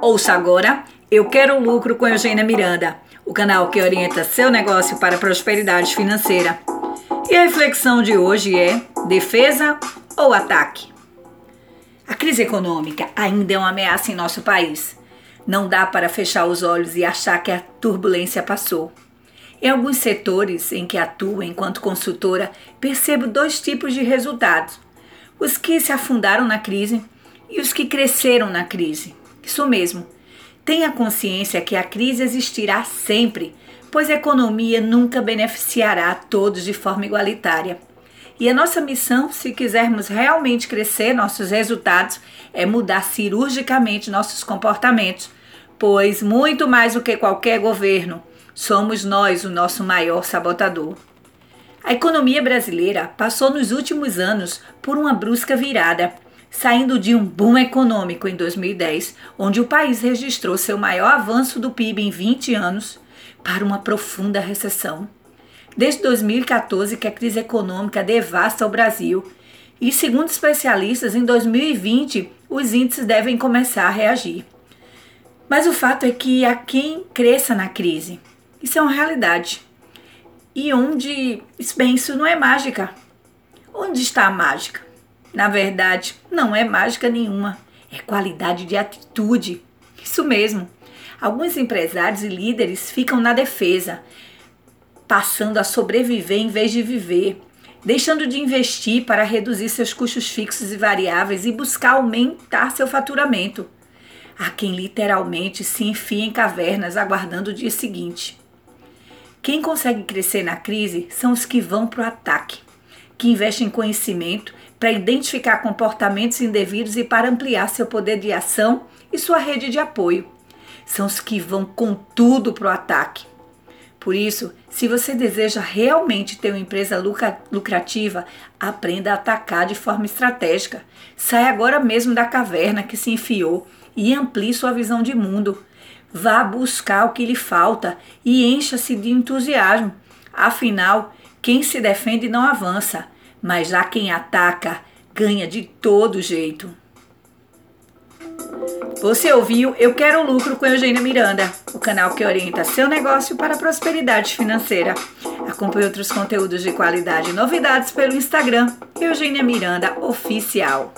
Ouça agora Eu Quero Lucro com Eugênia Miranda, o canal que orienta seu negócio para a prosperidade financeira. E a reflexão de hoje é: defesa ou ataque? A crise econômica ainda é uma ameaça em nosso país. Não dá para fechar os olhos e achar que a turbulência passou. Em alguns setores em que atuo enquanto consultora, percebo dois tipos de resultados: os que se afundaram na crise e os que cresceram na crise. Isso mesmo. Tenha consciência que a crise existirá sempre, pois a economia nunca beneficiará a todos de forma igualitária. E a nossa missão, se quisermos realmente crescer nossos resultados, é mudar cirurgicamente nossos comportamentos, pois muito mais do que qualquer governo, somos nós o nosso maior sabotador. A economia brasileira passou nos últimos anos por uma brusca virada saindo de um boom econômico em 2010, onde o país registrou seu maior avanço do PIB em 20 anos, para uma profunda recessão. Desde 2014 que a crise econômica devasta o Brasil, e segundo especialistas, em 2020 os índices devem começar a reagir. Mas o fato é que há quem cresça na crise. Isso é uma realidade. E onde, bem, isso não é mágica. Onde está a mágica? Na verdade, não é mágica nenhuma, é qualidade de atitude. Isso mesmo. Alguns empresários e líderes ficam na defesa, passando a sobreviver em vez de viver, deixando de investir para reduzir seus custos fixos e variáveis e buscar aumentar seu faturamento. Há quem literalmente se enfia em cavernas aguardando o dia seguinte. Quem consegue crescer na crise são os que vão para o ataque, que investem em conhecimento para identificar comportamentos indevidos e para ampliar seu poder de ação e sua rede de apoio. São os que vão com tudo para o ataque. Por isso, se você deseja realmente ter uma empresa lucrativa, aprenda a atacar de forma estratégica. Saia agora mesmo da caverna que se enfiou e amplie sua visão de mundo. Vá buscar o que lhe falta e encha-se de entusiasmo. Afinal, quem se defende não avança mas já quem ataca ganha de todo jeito. Você ouviu Eu Quero Lucro com Eugênia Miranda, o canal que orienta seu negócio para a prosperidade financeira. Acompanhe outros conteúdos de qualidade e novidades pelo Instagram Eugênia Miranda Oficial.